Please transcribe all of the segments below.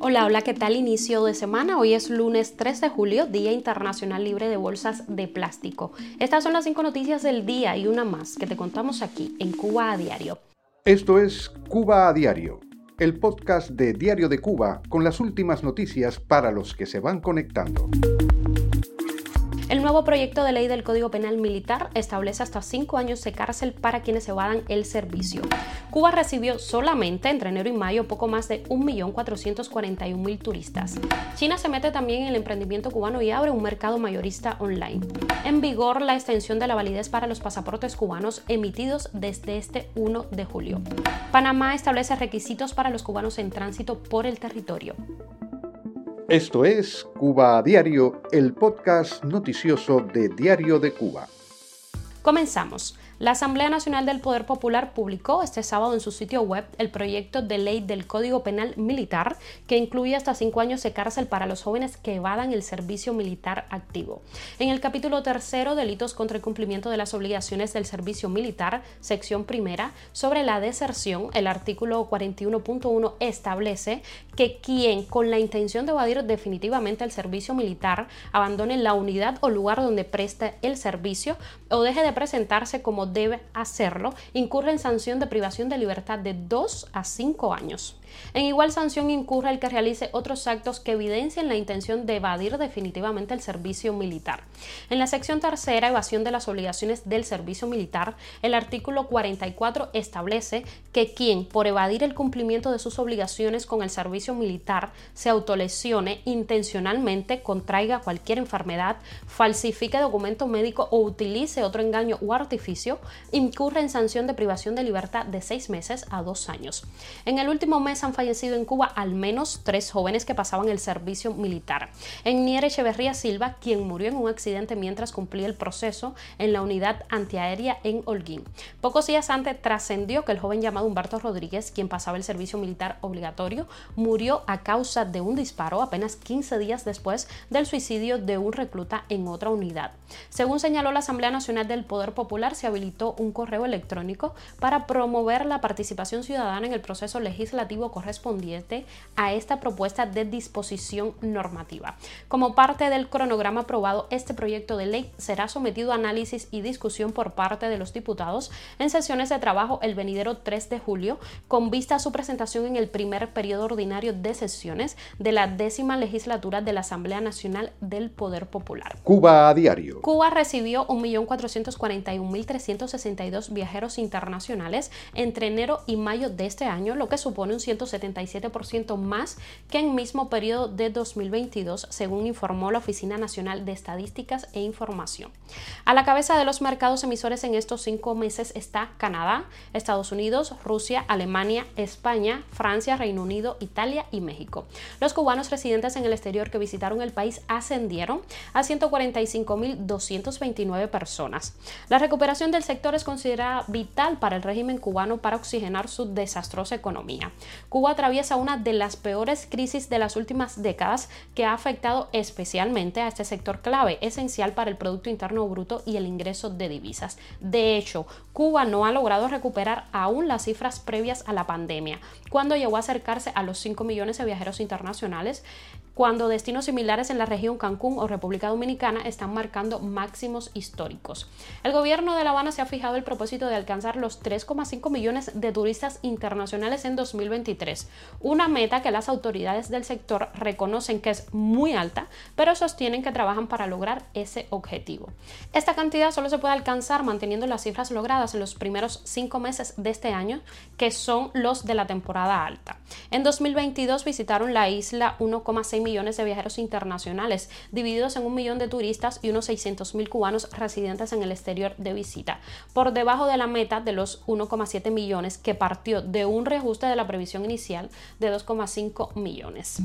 Hola, hola, ¿qué tal inicio de semana? Hoy es lunes 3 de julio, Día Internacional Libre de Bolsas de Plástico. Estas son las cinco noticias del día y una más que te contamos aquí en Cuba a Diario. Esto es Cuba a Diario, el podcast de Diario de Cuba con las últimas noticias para los que se van conectando. El nuevo proyecto de ley del Código Penal Militar establece hasta cinco años de cárcel para quienes evadan el servicio. Cuba recibió solamente entre enero y mayo poco más de 1.441.000 turistas. China se mete también en el emprendimiento cubano y abre un mercado mayorista online. En vigor la extensión de la validez para los pasaportes cubanos emitidos desde este 1 de julio. Panamá establece requisitos para los cubanos en tránsito por el territorio. Esto es Cuba Diario, el podcast noticioso de Diario de Cuba. Comenzamos. La Asamblea Nacional del Poder Popular publicó este sábado en su sitio web el proyecto de ley del Código Penal Militar que incluye hasta cinco años de cárcel para los jóvenes que evadan el servicio militar activo. En el capítulo tercero, Delitos contra el cumplimiento de las obligaciones del servicio militar, sección primera, sobre la deserción, el artículo 41.1 establece que quien con la intención de evadir definitivamente el servicio militar abandone la unidad o lugar donde presta el servicio o deje de presentarse como debe hacerlo, incurre en sanción de privación de libertad de 2 a 5 años. En igual sanción incurre el que realice otros actos que evidencien la intención de evadir definitivamente el servicio militar. En la sección tercera, evasión de las obligaciones del servicio militar, el artículo 44 establece que quien, por evadir el cumplimiento de sus obligaciones con el servicio militar, se autolesione intencionalmente, contraiga cualquier enfermedad, falsifique documento médico o utilice otro engaño o artificio, incurre en sanción de privación de libertad de seis meses a dos años. En el último mes han fallecido en Cuba al menos tres jóvenes que pasaban el servicio militar. En Nier Echeverría Silva, quien murió en un accidente mientras cumplía el proceso en la unidad antiaérea en Holguín. Pocos días antes trascendió que el joven llamado Humberto Rodríguez, quien pasaba el servicio militar obligatorio, murió a causa de un disparo apenas 15 días después del suicidio de un recluta en otra unidad. Según señaló la Asamblea Nacional del Poder Popular, se habilitó un correo electrónico para promover la participación ciudadana en el proceso legislativo correspondiente a esta propuesta de disposición normativa. Como parte del cronograma aprobado, este proyecto de ley será sometido a análisis y discusión por parte de los diputados en sesiones de trabajo el venidero 3 de julio, con vista a su presentación en el primer periodo ordinario de sesiones de la décima legislatura de la Asamblea Nacional del Poder Popular. Cuba a diario. Cuba recibió 1.441.362 viajeros internacionales entre enero y mayo de este año, lo que supone un 177% más que en mismo periodo de 2022, según informó la Oficina Nacional de Estadísticas e Información. A la cabeza de los mercados emisores en estos cinco meses está Canadá, Estados Unidos, Rusia, Alemania, España, Francia, Reino Unido, Italia y México. Los cubanos residentes en el exterior que visitaron el país ascendieron a 145.229 personas. La recuperación del sector es considerada vital para el régimen cubano para oxigenar su desastrosa economía. Cuba atraviesa una de las peores crisis de las últimas décadas que ha afectado especialmente a este sector clave, esencial para el Producto Interno Bruto y el ingreso de divisas. De hecho, Cuba no ha logrado recuperar aún las cifras previas a la pandemia, cuando llegó a acercarse a los 5 millones de viajeros internacionales, cuando destinos similares en la región Cancún o República Dominicana están marcando máximos históricos. El gobierno de La Habana se ha fijado el propósito de alcanzar los 3,5 millones de turistas internacionales en 2023, una meta que las autoridades del sector reconocen que es muy alta, pero sostienen que trabajan para lograr ese objetivo. Esta cantidad solo se puede alcanzar manteniendo las cifras logradas en los primeros cinco meses de este año, que son los de la temporada alta. En 2022 visitaron la isla 1,6 millones de viajeros internacionales, divididos en un millón de turistas y unos 600 mil cubanos residentes en el exterior de visita, por debajo de la meta de los 1,7 millones que partió de un reajuste de la previsión inicial de 2,5 millones.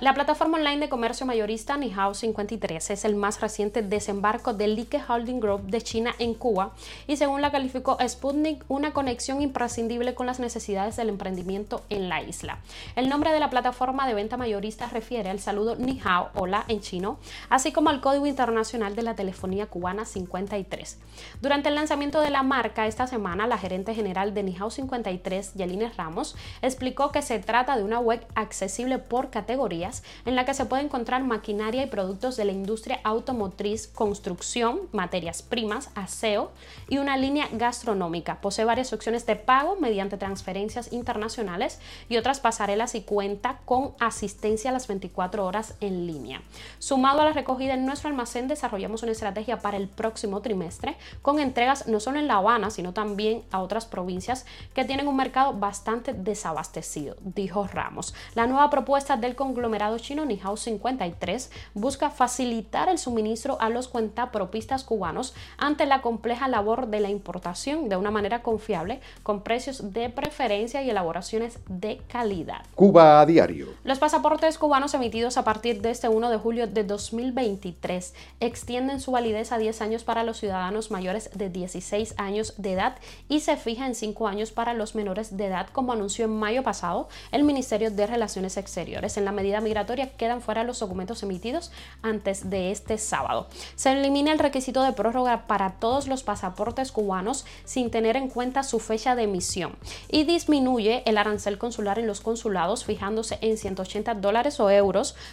La plataforma online de comercio mayorista Nihao 53 es el más reciente desembarco del Like Holding Group de China en Cuba y según la calificó Sputnik una conexión imprescindible con las necesidades del emprendimiento en la isla. El nombre de la plataforma de venta mayorista refiere el saludo ni hao, hola en chino, así como al Código Internacional de la Telefonía Cubana 53. Durante el lanzamiento de la marca esta semana, la gerente general de Nihao 53, Yelines Ramos, explicó que se trata de una web accesible por categorías en la que se puede encontrar maquinaria y productos de la industria automotriz, construcción, materias primas, aseo y una línea gastronómica. Posee varias opciones de pago mediante transferencias internacionales y otras pasarelas y cuenta con asistencia a las 24 horas en línea. Sumado a la recogida en nuestro almacén, desarrollamos una estrategia para el próximo trimestre con entregas no solo en La Habana, sino también a otras provincias que tienen un mercado bastante desabastecido, dijo Ramos. La nueva propuesta del conglomerado chino Nihao 53 busca facilitar el suministro a los cuentapropistas cubanos ante la compleja labor de la importación de una manera confiable, con precios de preferencia y elaboraciones de calidad. Cuba a diario. Los pasaportes cubanos emitidos a partir de este 1 de julio de 2023 extienden su validez a 10 años para los ciudadanos mayores de 16 años de edad y se fija en 5 años para los menores de edad, como anunció en mayo pasado el Ministerio de Relaciones Exteriores. En la medida migratoria quedan fuera los documentos emitidos antes de este sábado. Se elimina el requisito de prórroga para todos los pasaportes cubanos sin tener en cuenta su fecha de emisión y disminuye el arancel consular en los consulados fijándose en 180 dólares o euros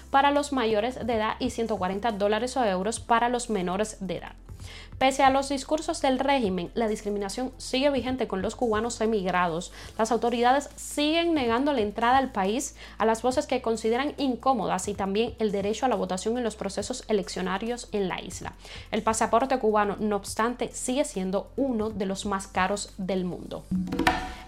para los mayores de edad y 140 dólares o euros para los menores de edad. Pese a los discursos del régimen, la discriminación sigue vigente con los cubanos emigrados. Las autoridades siguen negando la entrada al país a las voces que consideran incómodas y también el derecho a la votación en los procesos eleccionarios en la isla. El pasaporte cubano, no obstante, sigue siendo uno de los más caros del mundo.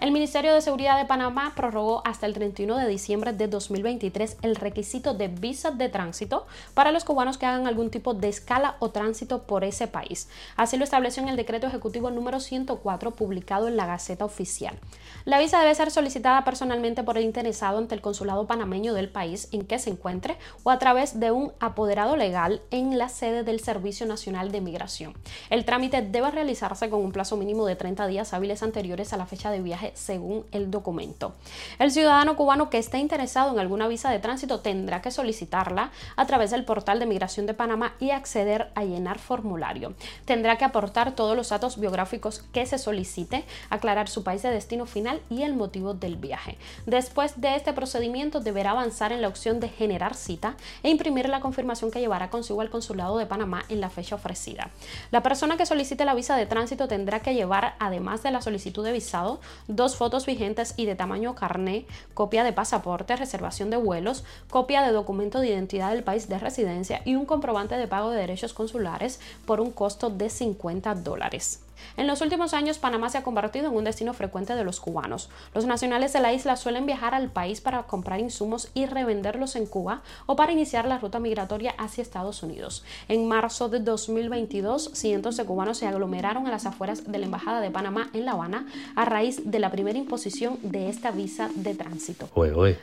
El Ministerio de Seguridad de Panamá prorrogó hasta el 31 de diciembre de 2023 el requisito de visa de tránsito para los cubanos que hagan algún tipo de escala o tránsito por ese país. Así lo estableció en el decreto ejecutivo número 104 publicado en la Gaceta Oficial. La visa debe ser solicitada personalmente por el interesado ante el consulado panameño del país en que se encuentre o a través de un apoderado legal en la sede del Servicio Nacional de Migración. El trámite debe realizarse con un plazo mínimo de 30 días hábiles anteriores a la fecha de viaje según el documento. El ciudadano cubano que esté interesado en alguna visa de tránsito tendrá que solicitarla a través del portal de migración de Panamá y acceder a llenar formulario. Tendrá que aportar todos los datos biográficos que se solicite, aclarar su país de destino final y el motivo del viaje. Después de este procedimiento deberá avanzar en la opción de generar cita e imprimir la confirmación que llevará consigo al consulado de Panamá en la fecha ofrecida. La persona que solicite la visa de tránsito tendrá que llevar, además de la solicitud de visado, dos fotos vigentes y de tamaño carné, copia de pasaporte, reservación de vuelos, copia de documento de identidad del país de residencia y un comprobante de pago de derechos consulares por un costo de 50 dólares. En los últimos años, Panamá se ha convertido en un destino frecuente de los cubanos. Los nacionales de la isla suelen viajar al país para comprar insumos y revenderlos en Cuba o para iniciar la ruta migratoria hacia Estados Unidos. En marzo de 2022, cientos de cubanos se aglomeraron a las afueras de la Embajada de Panamá en La Habana a raíz de la primera imposición de esta visa de tránsito.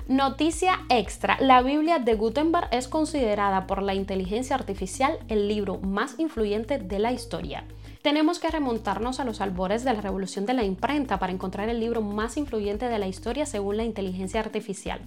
Noticia extra. La Biblia de Gutenberg es considerada por la inteligencia artificial el libro más influyente de la historia. Tenemos que remontarnos a los albores de la revolución de la imprenta para encontrar el libro más influyente de la historia según la inteligencia artificial.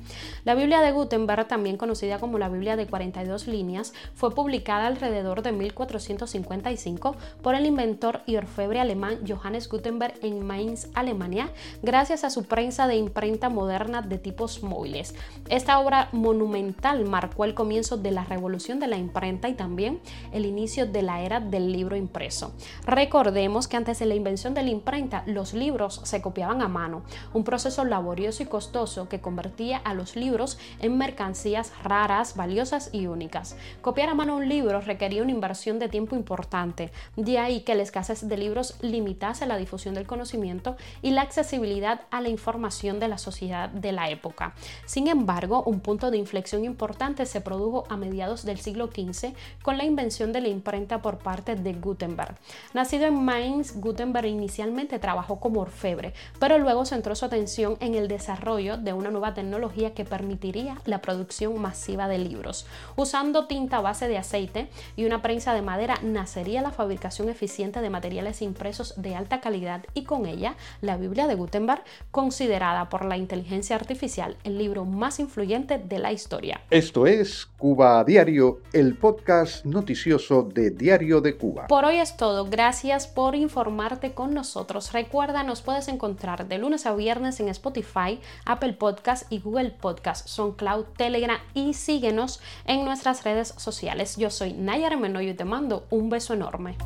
La Biblia de Gutenberg, también conocida como la Biblia de 42 líneas, fue publicada alrededor de 1455 por el inventor y orfebre alemán Johannes Gutenberg en Mainz, Alemania, gracias a su prensa de imprenta moderna de tipos móviles. Esta obra monumental marcó el comienzo de la revolución de la imprenta y también el inicio de la era del libro impreso. Recordemos que antes de la invención de la imprenta, los libros se copiaban a mano, un proceso laborioso y costoso que convertía a los libros en mercancías raras, valiosas y únicas. Copiar a mano un libro requería una inversión de tiempo importante, de ahí que la escasez de libros limitase la difusión del conocimiento y la accesibilidad a la información de la sociedad de la época. Sin embargo, un punto de inflexión importante se produjo a mediados del siglo XV con la invención de la imprenta por parte de Gutenberg. Nacido en Mainz, Gutenberg inicialmente trabajó como orfebre, pero luego centró su atención en el desarrollo de una nueva tecnología que permitiría la producción masiva de libros. Usando tinta base de aceite y una prensa de madera nacería la fabricación eficiente de materiales impresos de alta calidad y con ella la Biblia de Gutenberg, considerada por la inteligencia artificial el libro más influyente de la historia. Esto es Cuba a Diario, el podcast noticioso de Diario de Cuba. Por hoy es todo. gracias por informarte con nosotros. Recuerda, nos puedes encontrar de lunes a viernes en Spotify, Apple Podcast y Google Podcast, SoundCloud, Telegram y síguenos en nuestras redes sociales. Yo soy Nayara Menoyo y te mando un beso enorme.